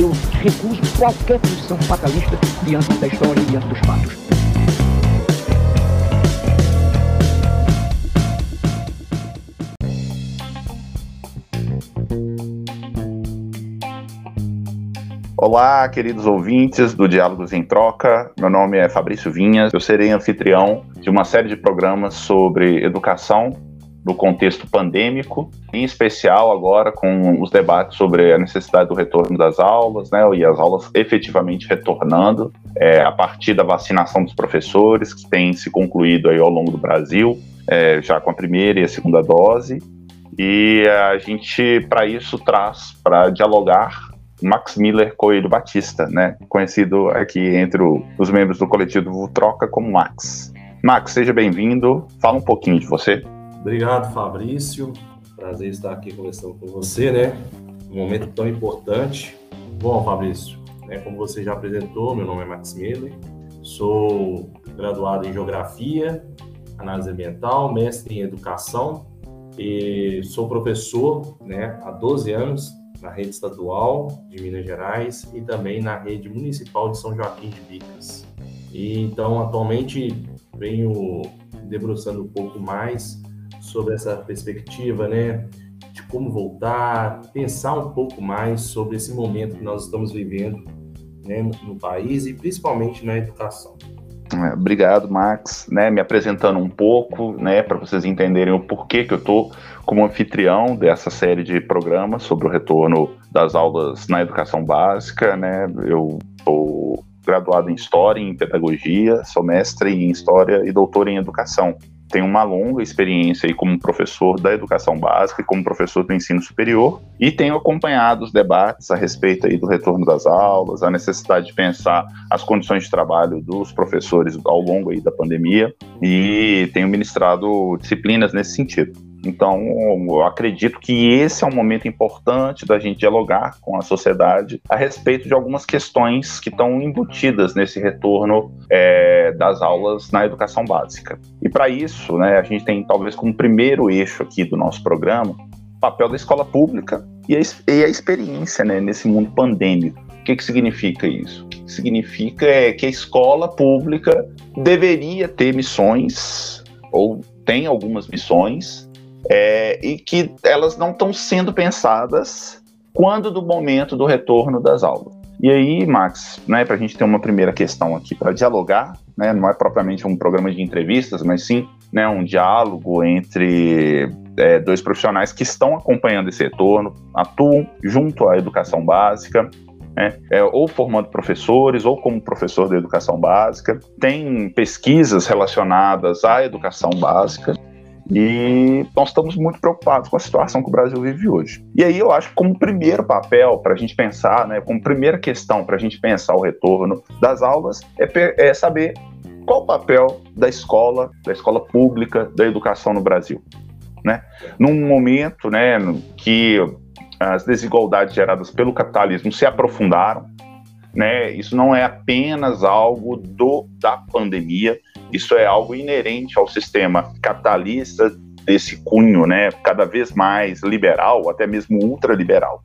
Eu recuso qualquer posição fatalista diante da história e diante dos fatos. Olá, queridos ouvintes do Diálogos em Troca. Meu nome é Fabrício Vinhas. Eu serei anfitrião de uma série de programas sobre educação no contexto pandêmico, em especial agora com os debates sobre a necessidade do retorno das aulas, né, e as aulas efetivamente retornando é, a partir da vacinação dos professores, que tem se concluído aí ao longo do Brasil, é, já com a primeira e a segunda dose. E a gente, para isso, traz para dialogar Max Miller Coelho Batista, né, conhecido aqui entre o, os membros do coletivo Troca como Max. Max, seja bem-vindo. Fala um pouquinho de você. Obrigado, Fabrício. Prazer estar aqui conversando com você, né? Um momento tão importante. Bom, Fabrício, né, como você já apresentou, meu nome é Max Miller, sou graduado em Geografia, Análise Ambiental, mestre em Educação e sou professor né, há 12 anos na rede estadual de Minas Gerais e também na rede municipal de São Joaquim de Bicas. E, então, atualmente, venho debruçando um pouco mais sobre essa perspectiva, né, de como voltar, pensar um pouco mais sobre esse momento que nós estamos vivendo né, no país e principalmente na educação. É, obrigado, Max. Né, me apresentando um pouco, né, para vocês entenderem o porquê que eu estou como anfitrião dessa série de programas sobre o retorno das aulas na educação básica. Né, eu sou graduado em História e em Pedagogia, sou mestre em História e doutor em Educação tenho uma longa experiência aí como professor da educação básica e como professor do ensino superior e tenho acompanhado os debates a respeito aí do retorno das aulas, a necessidade de pensar as condições de trabalho dos professores ao longo aí da pandemia e tenho ministrado disciplinas nesse sentido. Então, eu acredito que esse é um momento importante da gente dialogar com a sociedade a respeito de algumas questões que estão embutidas nesse retorno é, das aulas na educação básica. E para isso, né, a gente tem talvez como primeiro eixo aqui do nosso programa o papel da escola pública e a, e a experiência né, nesse mundo pandêmico. O que, que significa isso? O que significa é que a escola pública deveria ter missões, ou tem algumas missões, é, e que elas não estão sendo pensadas quando do momento do retorno das aulas. E aí, Max, né, para a gente ter uma primeira questão aqui para dialogar, né, não é propriamente um programa de entrevistas, mas sim né, um diálogo entre é, dois profissionais que estão acompanhando esse retorno, atuam junto à educação básica, né, é, ou formando professores, ou como professor da educação básica, tem pesquisas relacionadas à educação básica, e nós estamos muito preocupados com a situação que o Brasil vive hoje. E aí eu acho que como primeiro papel para a gente pensar, né, como primeira questão para a gente pensar o retorno das aulas, é, é saber qual o papel da escola, da escola pública, da educação no Brasil. Né? Num momento né, que as desigualdades geradas pelo capitalismo se aprofundaram, né? Isso não é apenas algo do da pandemia, isso é algo inerente ao sistema capitalista desse cunho, né, cada vez mais liberal, até mesmo ultraliberal.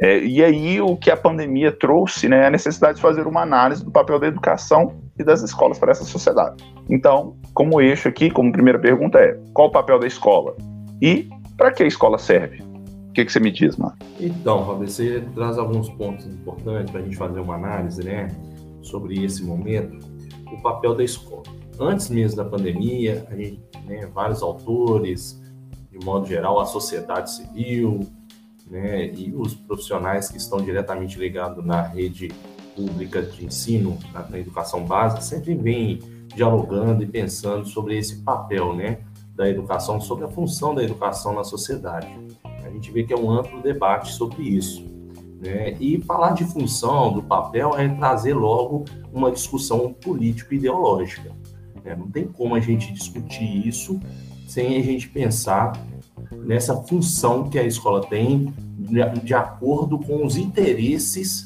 É, e aí o que a pandemia trouxe, né, é a necessidade de fazer uma análise do papel da educação e das escolas para essa sociedade. Então, como eixo aqui, como primeira pergunta é, qual o papel da escola? E para que a escola serve? O que, que você me diz, Marco? Então, Fabio, você traz alguns pontos importantes para a gente fazer uma análise, né, sobre esse momento, o papel da escola antes mesmo da pandemia, gente, né, vários autores, de modo geral, a sociedade civil, né, e os profissionais que estão diretamente ligados na rede pública de ensino, na, na educação básica, sempre vêm dialogando e pensando sobre esse papel, né, da educação, sobre a função da educação na sociedade. A gente vê que é um amplo debate sobre isso. Né? E falar de função, do papel, é trazer logo uma discussão político-ideológica. Né? Não tem como a gente discutir isso sem a gente pensar nessa função que a escola tem de acordo com os interesses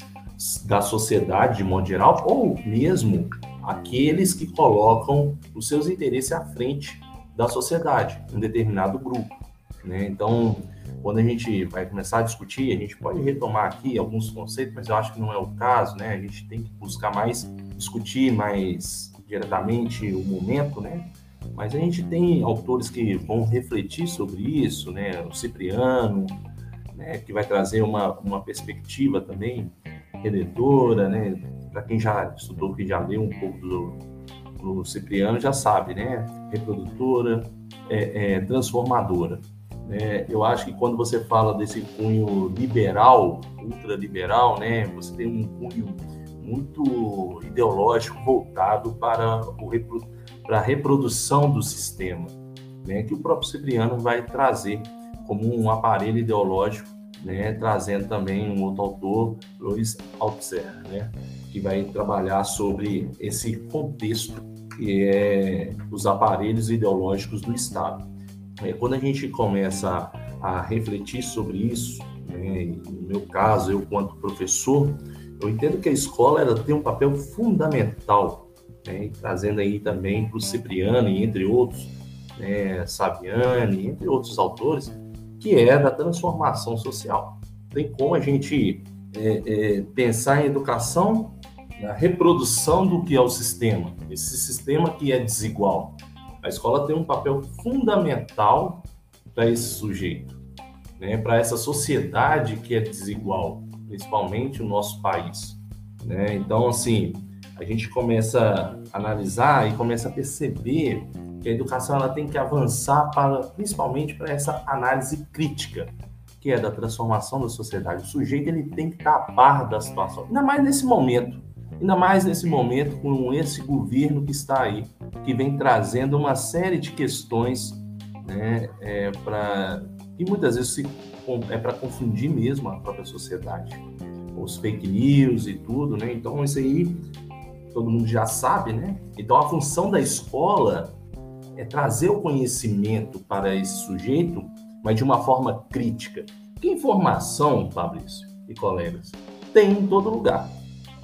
da sociedade de modo geral, ou mesmo aqueles que colocam os seus interesses à frente da sociedade, um determinado grupo. Né? Então, quando a gente vai começar a discutir, a gente pode retomar aqui alguns conceitos, mas eu acho que não é o caso, né? A gente tem que buscar mais discutir mais diretamente o momento, né? Mas a gente tem autores que vão refletir sobre isso, né? O Cipriano, né? que vai trazer uma, uma perspectiva também redentora, né? Para quem já estudou, que já leu um pouco do, do Cipriano, já sabe, né? Reprodutora, é, é, transformadora. É, eu acho que quando você fala desse cunho liberal, ultraliberal, né? Você tem um cunho muito ideológico voltado para, o, para a reprodução do sistema, né, que o próprio Cipriano vai trazer como um aparelho ideológico, né, trazendo também um outro autor, Louis Althusser, né, que vai trabalhar sobre esse contexto que é os aparelhos ideológicos do Estado. É, quando a gente começa a, refletir sobre isso, né, no meu caso, eu quanto professor, eu entendo que a escola ela tem um papel fundamental, né, trazendo aí também para o Cipriano e entre outros, né, Saviani, entre outros autores, que é da transformação social. Tem como a gente é, é, pensar em educação na reprodução do que é o sistema, esse sistema que é desigual. A escola tem um papel fundamental para esse sujeito, né, para essa sociedade que é desigual principalmente o nosso país. Né? Então, assim, a gente começa a analisar e começa a perceber que a educação ela tem que avançar para, principalmente para essa análise crítica, que é da transformação da sociedade. O sujeito ele tem que estar a par da situação, ainda mais nesse momento, ainda mais nesse momento com esse governo que está aí, que vem trazendo uma série de questões né, é, para que muitas vezes se é para confundir mesmo a própria sociedade. Os fake news e tudo, né? Então, isso aí todo mundo já sabe, né? Então, a função da escola é trazer o conhecimento para esse sujeito, mas de uma forma crítica. Que informação, Fabrício e colegas, tem em todo lugar,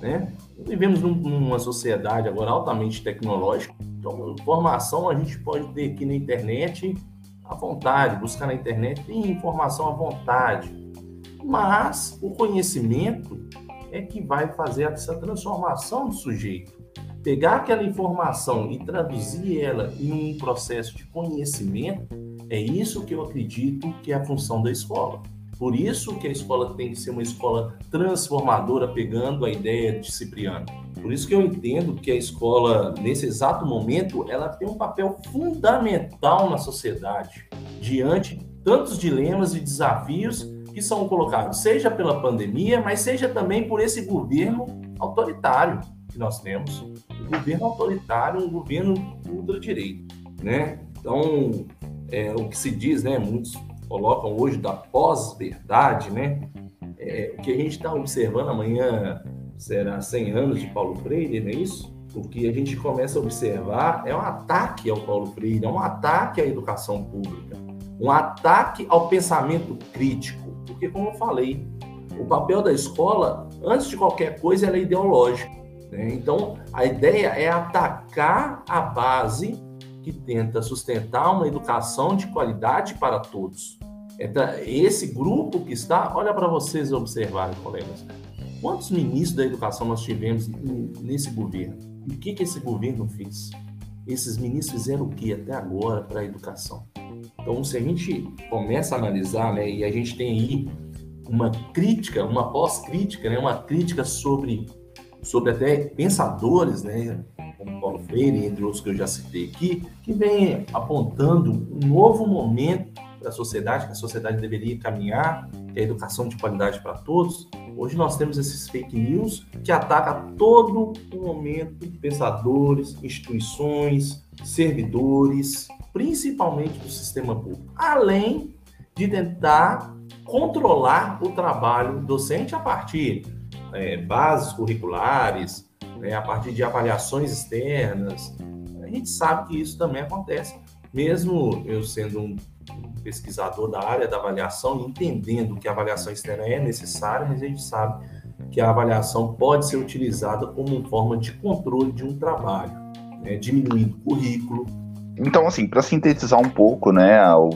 né? Vivemos numa sociedade agora altamente tecnológica, então informação a gente pode ter aqui na internet à vontade, buscar na internet, tem informação à vontade. Mas o conhecimento é que vai fazer essa transformação do sujeito. Pegar aquela informação e traduzir ela em um processo de conhecimento, é isso que eu acredito que é a função da escola. Por isso que a escola tem que ser uma escola transformadora, pegando a ideia de Cipriano. Por isso que eu entendo que a escola, nesse exato momento, ela tem um papel fundamental na sociedade, diante tantos dilemas e desafios que são colocados, seja pela pandemia, mas seja também por esse governo autoritário que nós temos. Um governo autoritário, um governo ultradireito, né? Então, é, o que se diz, né, muitos colocam hoje da pós-verdade, né? É, o que a gente está observando amanhã será 100 anos de Paulo Freire, não é isso? O que a gente começa a observar é um ataque ao Paulo Freire, é um ataque à educação pública, um ataque ao pensamento crítico, porque, como eu falei, o papel da escola, antes de qualquer coisa, é ideológico. Né? Então, a ideia é atacar a base que tenta sustentar uma educação de qualidade para todos. Esse grupo que está, olha para vocês observarem, colegas. Quantos ministros da educação nós tivemos nesse governo? E o que, que esse governo fez? Esses ministros fizeram o que até agora para a educação? Então, se a gente começa a analisar, né, e a gente tem aí uma crítica, uma pós-crítica, né, uma crítica sobre, sobre até pensadores, né, como Paulo Freire, entre outros que eu já citei aqui, que vem apontando um novo momento para a sociedade, que a sociedade deveria caminhar, que é a educação de qualidade para todos. Hoje nós temos esses fake news que atacam a todo momento pensadores, instituições, servidores, principalmente do sistema público, além de tentar controlar o trabalho docente a partir é, bases curriculares, né, a partir de avaliações externas. A gente sabe que isso também acontece. Mesmo eu sendo um pesquisador da área da avaliação, entendendo que a avaliação externa é necessária, mas a gente sabe que a avaliação pode ser utilizada como forma de controle de um trabalho, né, diminuindo o currículo. Então, assim, para sintetizar um pouco, né, o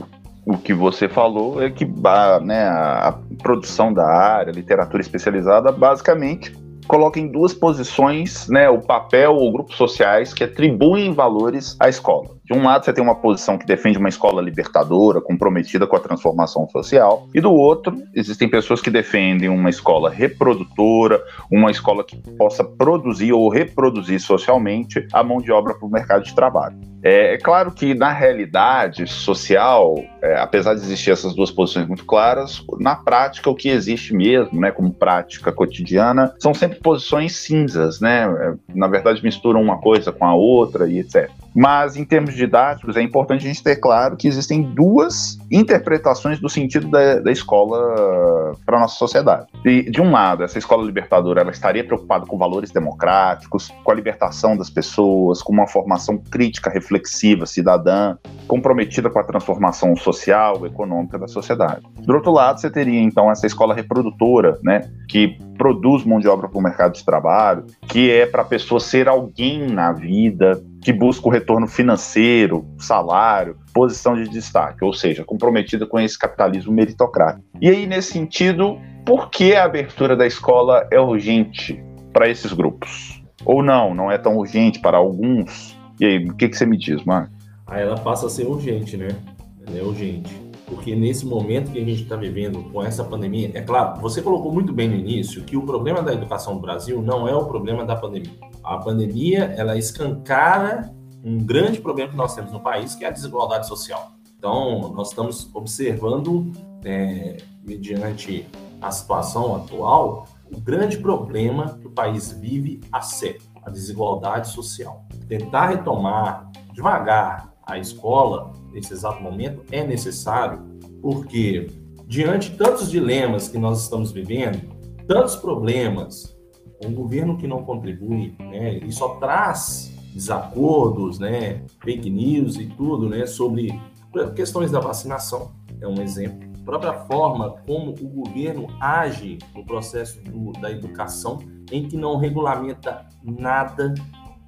o que você falou é que a, né, a produção da área, literatura especializada, basicamente coloca em duas posições né, o papel ou grupos sociais que atribuem valores à escola. De um lado, você tem uma posição que defende uma escola libertadora, comprometida com a transformação social, e do outro, existem pessoas que defendem uma escola reprodutora, uma escola que possa produzir ou reproduzir socialmente a mão de obra para o mercado de trabalho. É, é, claro que na realidade social, é, apesar de existir essas duas posições muito claras, na prática o que existe mesmo, né, como prática cotidiana, são sempre posições cinzas, né? É, na verdade misturam uma coisa com a outra e etc. Mas, em termos didáticos, é importante a gente ter claro que existem duas interpretações do sentido da, da escola para a nossa sociedade. E, de um lado, essa escola libertadora ela estaria preocupada com valores democráticos, com a libertação das pessoas, com uma formação crítica, reflexiva, cidadã, comprometida com a transformação social, econômica da sociedade. Do outro lado, você teria, então, essa escola reprodutora, né, que produz mão de obra para o mercado de trabalho, que é para a pessoa ser alguém na vida, que busca o retorno financeiro, salário, posição de destaque, ou seja, comprometida com esse capitalismo meritocrático. E aí, nesse sentido, por que a abertura da escola é urgente para esses grupos? Ou não, não é tão urgente para alguns? E aí, o que, que você me diz, Marco? Aí ela passa a ser urgente, né? Ela é urgente. Porque nesse momento que a gente está vivendo com essa pandemia, é claro, você colocou muito bem no início que o problema da educação no Brasil não é o problema da pandemia. A pandemia, ela escancara um grande problema que nós temos no país, que é a desigualdade social. Então, nós estamos observando, é, mediante a situação atual, o grande problema que o país vive a sério, a desigualdade social. Tentar retomar devagar a escola nesse exato momento é necessário, porque diante tantos dilemas que nós estamos vivendo, tantos problemas, um governo que não contribui, né, e só traz desacordos, né, fake news e tudo, né, sobre questões da vacinação, é um exemplo. A própria forma como o governo age no processo do, da educação, em que não regulamenta nada,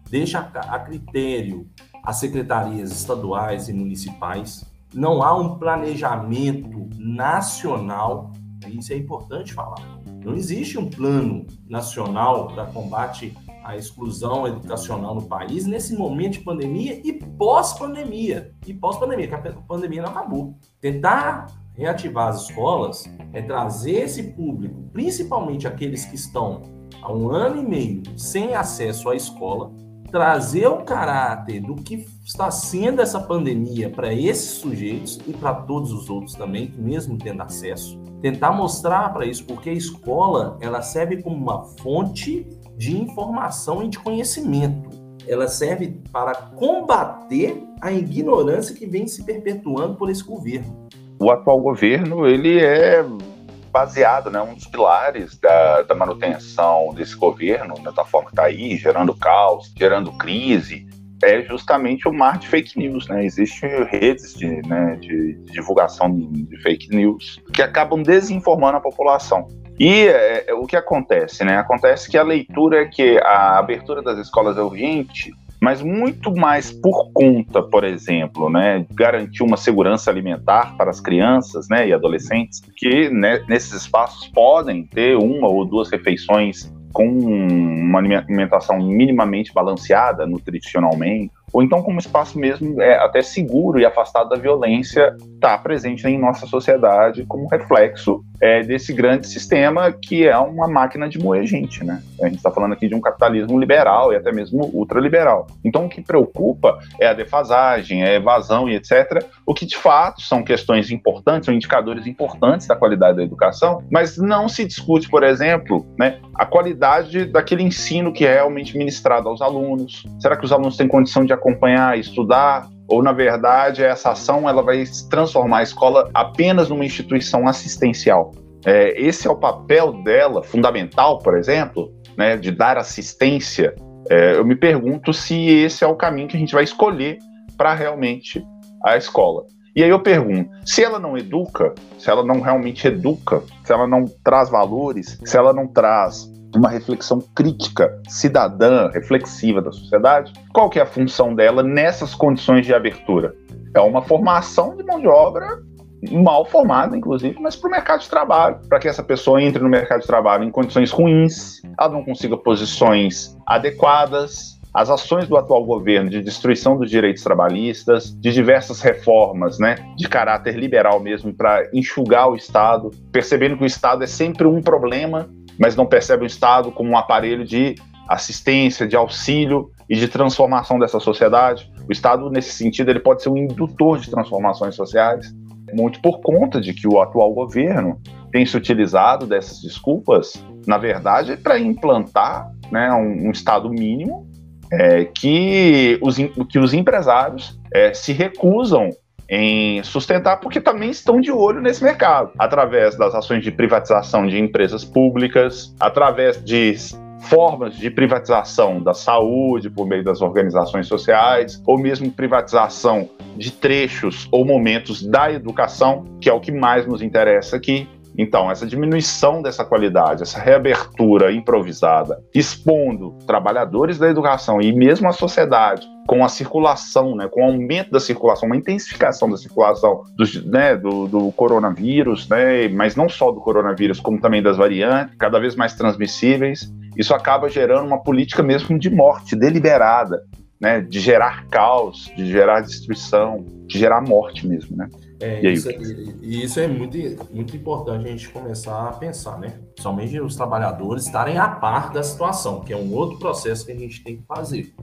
deixa a, a critério as secretarias estaduais e municipais, não há um planejamento nacional, isso é importante falar. Não existe um plano nacional para combate à exclusão educacional no país nesse momento de pandemia e pós-pandemia. E pós-pandemia, que a pandemia não acabou. Tentar reativar as escolas é trazer esse público, principalmente aqueles que estão há um ano e meio sem acesso à escola, trazer o caráter do que está sendo essa pandemia para esses sujeitos e para todos os outros também, que mesmo tendo acesso, tentar mostrar para isso, porque a escola ela serve como uma fonte de informação e de conhecimento. Ela serve para combater a ignorância que vem se perpetuando por esse governo. O atual governo ele é baseado, né, um dos pilares da, da manutenção desse governo, né, da forma que está aí, gerando caos, gerando crise, é justamente o mar de fake news, né? Existem redes de, né, de divulgação de fake news que acabam desinformando a população. E é, é, o que acontece, né? Acontece que a leitura que a abertura das escolas é urgente mas muito mais por conta, por exemplo, né, garantir uma segurança alimentar para as crianças né, e adolescentes, que né, nesses espaços podem ter uma ou duas refeições com uma alimentação minimamente balanceada nutricionalmente, ou então como espaço mesmo é, até seguro e afastado da violência está presente em nossa sociedade como reflexo é, desse grande sistema que é uma máquina de moer gente, né? A gente está falando aqui de um capitalismo liberal e até mesmo ultraliberal. Então o que preocupa é a defasagem, é a evasão e etc. O que de fato são questões importantes, são indicadores importantes da qualidade da educação, mas não se discute, por exemplo, né, a qualidade daquele ensino que é realmente ministrado aos alunos. Será que os alunos têm condição de acompanhar, estudar, ou na verdade essa ação ela vai transformar a escola apenas numa instituição assistencial. É, esse é o papel dela, fundamental, por exemplo, né, de dar assistência. É, eu me pergunto se esse é o caminho que a gente vai escolher para realmente a escola. E aí eu pergunto, se ela não educa, se ela não realmente educa, se ela não traz valores, se ela não traz uma reflexão crítica, cidadã, reflexiva da sociedade, qual que é a função dela nessas condições de abertura? É uma formação de mão de obra mal formada, inclusive, mas para o mercado de trabalho, para que essa pessoa entre no mercado de trabalho em condições ruins, ela não consiga posições adequadas, as ações do atual governo de destruição dos direitos trabalhistas, de diversas reformas, né, de caráter liberal mesmo, para enxugar o Estado, percebendo que o Estado é sempre um problema, mas não percebe o Estado como um aparelho de assistência, de auxílio e de transformação dessa sociedade. O Estado, nesse sentido, ele pode ser um indutor de transformações sociais, muito por conta de que o atual governo tem se utilizado dessas desculpas, na verdade, para implantar né, um, um Estado mínimo é, que, os, que os empresários é, se recusam em sustentar, porque também estão de olho nesse mercado, através das ações de privatização de empresas públicas, através de formas de privatização da saúde por meio das organizações sociais, ou mesmo privatização de trechos ou momentos da educação, que é o que mais nos interessa aqui, então, essa diminuição dessa qualidade, essa reabertura improvisada, expondo trabalhadores da educação e mesmo a sociedade com a circulação, né, com o aumento da circulação, uma intensificação da circulação do, né, do, do, coronavírus, né, mas não só do coronavírus, como também das variantes, cada vez mais transmissíveis, isso acaba gerando uma política mesmo de morte deliberada, né, de gerar caos, de gerar destruição, de gerar morte mesmo, né? É, e, isso, é, e, isso, é muito, muito importante a gente começar a pensar, né? Somente os trabalhadores estarem a par da situação, que é um outro processo que a gente tem que fazer.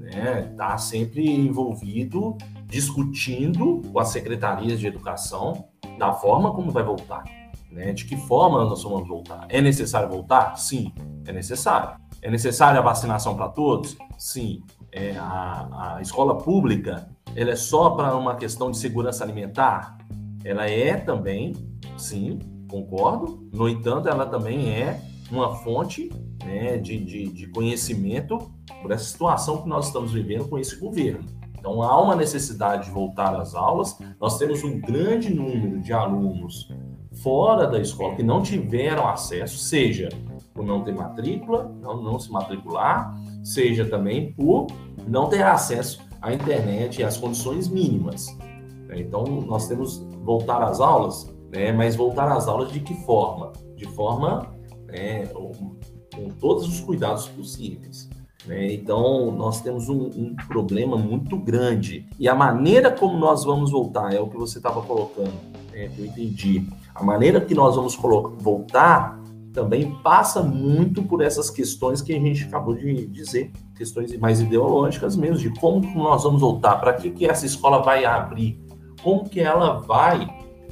Né? Tá sempre envolvido, discutindo com as secretarias de educação da forma como vai voltar. Né? De que forma nós vamos voltar? É necessário voltar? Sim, é necessário. É necessária a vacinação para todos? Sim. É, a, a escola pública ela é só para uma questão de segurança alimentar? Ela é também, sim, concordo. No entanto, ela também é uma fonte né, de, de, de conhecimento por essa situação que nós estamos vivendo com esse governo. Então, há uma necessidade de voltar às aulas. Nós temos um grande número de alunos fora da escola que não tiveram acesso, seja por não ter matrícula, não, não se matricular, seja também por não ter acesso a internet e as condições mínimas. Né? Então, nós temos voltar às aulas, né? mas voltar às aulas de que forma? De forma né, com todos os cuidados possíveis. Né? Então, nós temos um, um, problema muito grande. E a maneira como nós vamos voltar, é o que você estava colocando, né, eu entendi. A maneira que nós vamos voltar também passa muito por essas questões que a gente acabou de dizer, questões mais ideológicas mesmo, de como nós vamos voltar, para que, que essa escola vai abrir, como que ela vai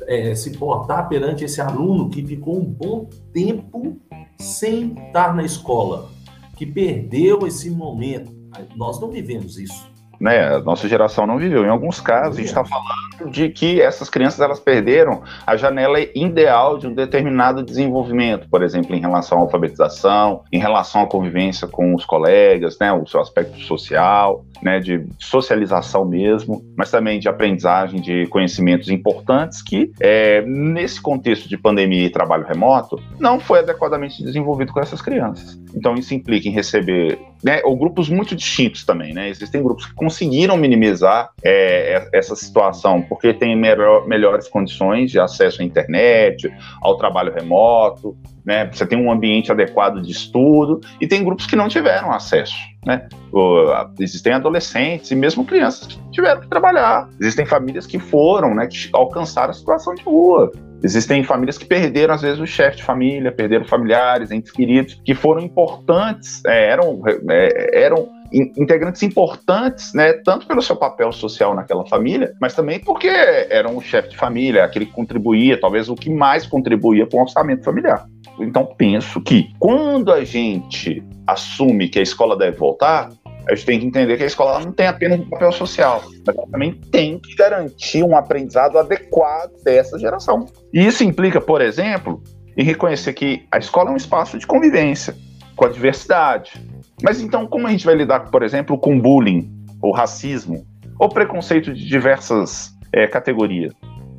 é, se portar perante esse aluno que ficou um bom tempo sem estar na escola, que perdeu esse momento. Nós não vivemos isso né, a nossa geração não viveu. Em alguns casos, a gente está falando de que essas crianças elas perderam a janela ideal de um determinado desenvolvimento, por exemplo, em relação à alfabetização, em relação à convivência com os colegas, né, o seu aspecto social, né, de socialização mesmo, mas também de aprendizagem de conhecimentos importantes que, é, nesse contexto de pandemia e trabalho remoto, não foi adequadamente desenvolvido com essas crianças. Então, isso implica em receber, né, ou grupos muito distintos também, né? Existem grupos que conseguiram minimizar é, é essa situação porque têm melhor, melhores condições de acesso à internet, ao trabalho remoto, né? Você tem um ambiente adequado de estudo e tem grupos que não tiveram acesso, né? existem adolescentes e mesmo crianças que tiveram que trabalhar. Existem famílias que foram, né? Que alcançaram a situação de rua. Existem famílias que perderam, às vezes, o chefe de família, perderam familiares, entes queridos, que foram importantes, é, eram, é, eram integrantes importantes, né, tanto pelo seu papel social naquela família, mas também porque eram o chefe de família, aquele que contribuía, talvez o que mais contribuía com o orçamento familiar. Então, penso que quando a gente assume que a escola deve voltar, a gente tem que entender que a escola não tem apenas um papel social, mas ela também tem que garantir um aprendizado adequado dessa geração. E isso implica, por exemplo, em reconhecer que a escola é um espaço de convivência com a diversidade. Mas então, como a gente vai lidar, por exemplo, com bullying, ou racismo, ou preconceito de diversas é, categorias?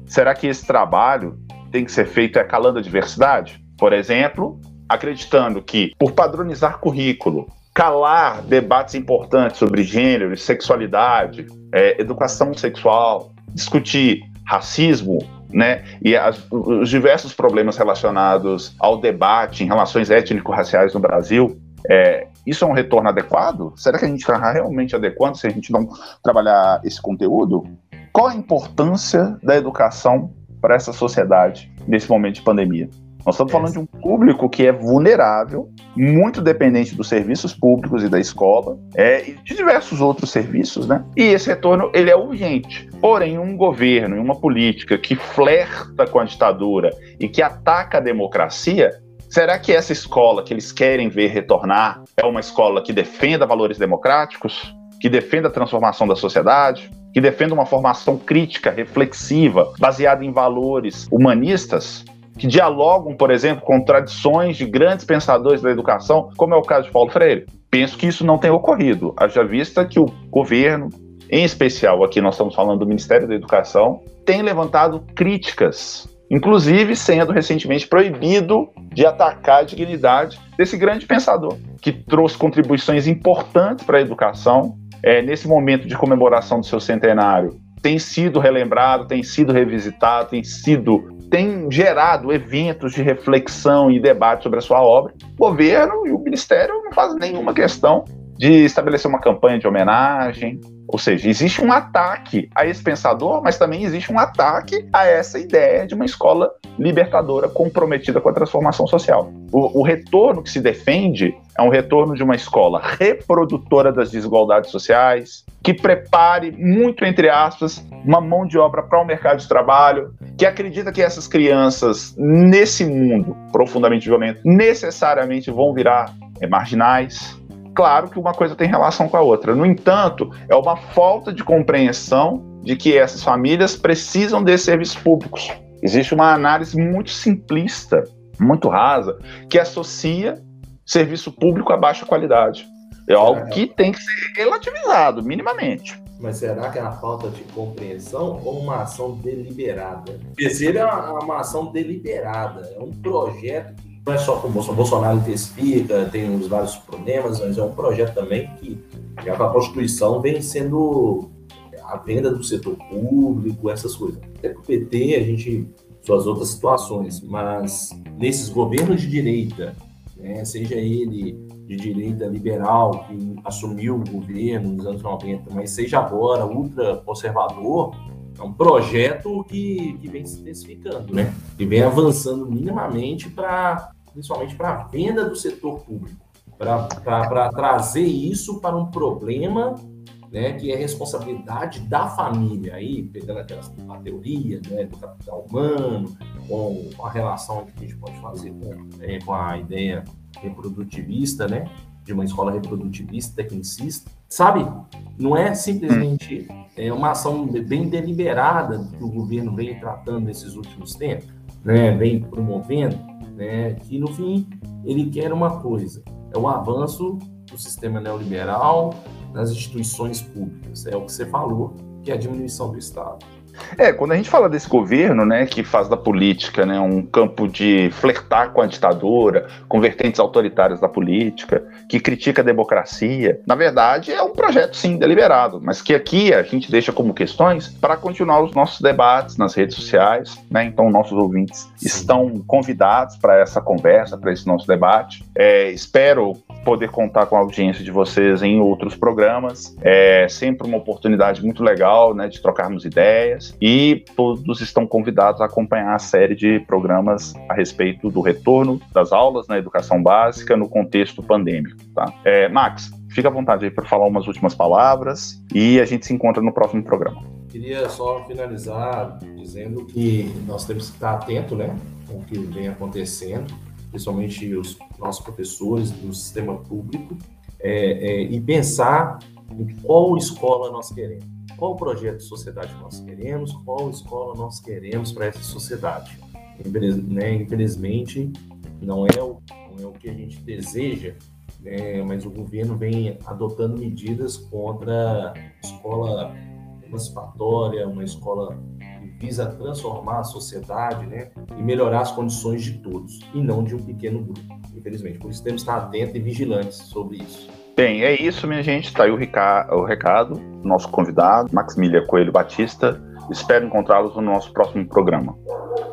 Será que esse trabalho tem que ser feito é calando a diversidade? Por exemplo, acreditando que, por padronizar currículo, calar debates importantes sobre gênero e sexualidade, é, educação sexual, discutir racismo, né? E as, os diversos problemas relacionados ao debate em relações étnico-raciais no Brasil, é, isso é um retorno adequado? Será que a gente está realmente adequando se a gente não trabalhar esse conteúdo? Qual a importância da educação para essa sociedade nesse momento de pandemia? Nós estamos falando de um público que é vulnerável, muito dependente dos serviços públicos e da escola, é, e de diversos outros serviços, né? E esse retorno ele é urgente. Porém, um governo e uma política que flerta com a ditadura e que ataca a democracia, será que essa escola que eles querem ver retornar é uma escola que defenda valores democráticos, que defenda a transformação da sociedade, que defenda uma formação crítica, reflexiva, baseada em valores humanistas? que dialogam, por exemplo, com tradições de grandes pensadores da educação, como é o caso de Paulo Freire. Penso que isso não tem ocorrido, haja vista que o governo, em especial aqui nós estamos falando do Ministério da Educação, tem levantado críticas, inclusive sendo recentemente proibido de atacar a dignidade desse grande pensador, que trouxe contribuições importantes para a educação. É, nesse momento de comemoração do seu centenário, tem sido relembrado, tem sido revisitado, tem sido tem gerado eventos de reflexão e debate sobre a sua obra. O governo e o ministério não fazem nenhuma questão de estabelecer uma campanha de homenagem. Ou seja, existe um ataque a esse pensador, mas também existe um ataque a essa ideia de uma escola libertadora comprometida com a transformação social. O, o retorno que se defende é um retorno de uma escola reprodutora das desigualdades sociais, que prepare, muito entre aspas, uma mão de obra para o mercado de trabalho, que acredita que essas crianças, nesse mundo profundamente violento, necessariamente vão virar marginais, Claro que uma coisa tem relação com a outra. No entanto, é uma falta de compreensão de que essas famílias precisam desses serviços públicos. Existe uma análise muito simplista, muito rasa, que associa serviço público a baixa qualidade. É algo que tem que ser relativizado, minimamente. Mas será que é a falta de compreensão ou uma ação deliberada? Terceiro é uma ação deliberada, é um projeto que não é só com o Bolsonaro, intensifica, tem os vários problemas, mas é um projeto também que, que a Constituição vem sendo a venda do setor público, essas coisas. Até com o PT a gente suas outras situações, mas nesses governos de direita, né, seja ele de direita liberal que assumiu o governo nos anos 90, mas seja agora ultra conservador, é um projeto que, que vem se intensificando, né? E vem avançando minimamente para principalmente para a venda do setor público, para trazer isso para um problema né, que é responsabilidade da família, aí pegando aquela a teoria né, do capital humano, com a relação que a gente pode fazer com, é, com a ideia reprodutivista, né, de uma escola reprodutivista, tecnicista, sabe? Não é simplesmente é, uma ação bem deliberada que o governo vem tratando nesses últimos tempos, né, vem promovendo, né, que no fim ele quer uma coisa, é o avanço do sistema neoliberal nas instituições públicas, é o que você falou, que é a diminuição do Estado. É, quando a gente fala desse governo, né, que faz da política, né, um campo de flertar com a ditadura, com vertentes autoritárias da política, que critica a democracia, na verdade é um projeto sim deliberado, mas que aqui a gente deixa como questões para continuar os nossos debates nas redes sociais, né? Então nossos ouvintes estão convidados para essa conversa, para esse nosso debate. É, espero poder contar com a audiência de vocês em outros programas. É sempre uma oportunidade muito legal, né, de trocarmos ideias e todos estão convidados a acompanhar a série de programas a respeito do retorno das aulas na educação básica no contexto pandêmico. Tá? É, Max, fica à vontade aí para falar umas últimas palavras e a gente se encontra no próximo programa. Queria só finalizar dizendo que nós temos que estar atento né, com o que vem acontecendo, principalmente os nossos professores do sistema público, é, é, e pensar qual escola nós queremos qual projeto de sociedade nós queremos, qual escola nós queremos para essa sociedade. Né? Infelizmente, não é, o, não é o que a gente deseja, né? mas o governo vem adotando medidas contra escola emancipatória, uma escola que visa transformar a sociedade né? e melhorar as condições de todos, e não de um pequeno grupo, infelizmente. Por isso temos que estar atentos e vigilantes sobre isso. Bem, é isso, minha gente. Está aí o, recado, o recado. Nosso convidado, Maximiliano Coelho Batista, Espero encontrá-los no nosso próximo programa.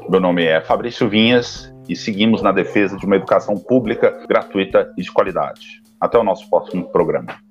Meu nome é Fabrício Vinhas e seguimos na defesa de uma educação pública, gratuita e de qualidade. Até o nosso próximo programa.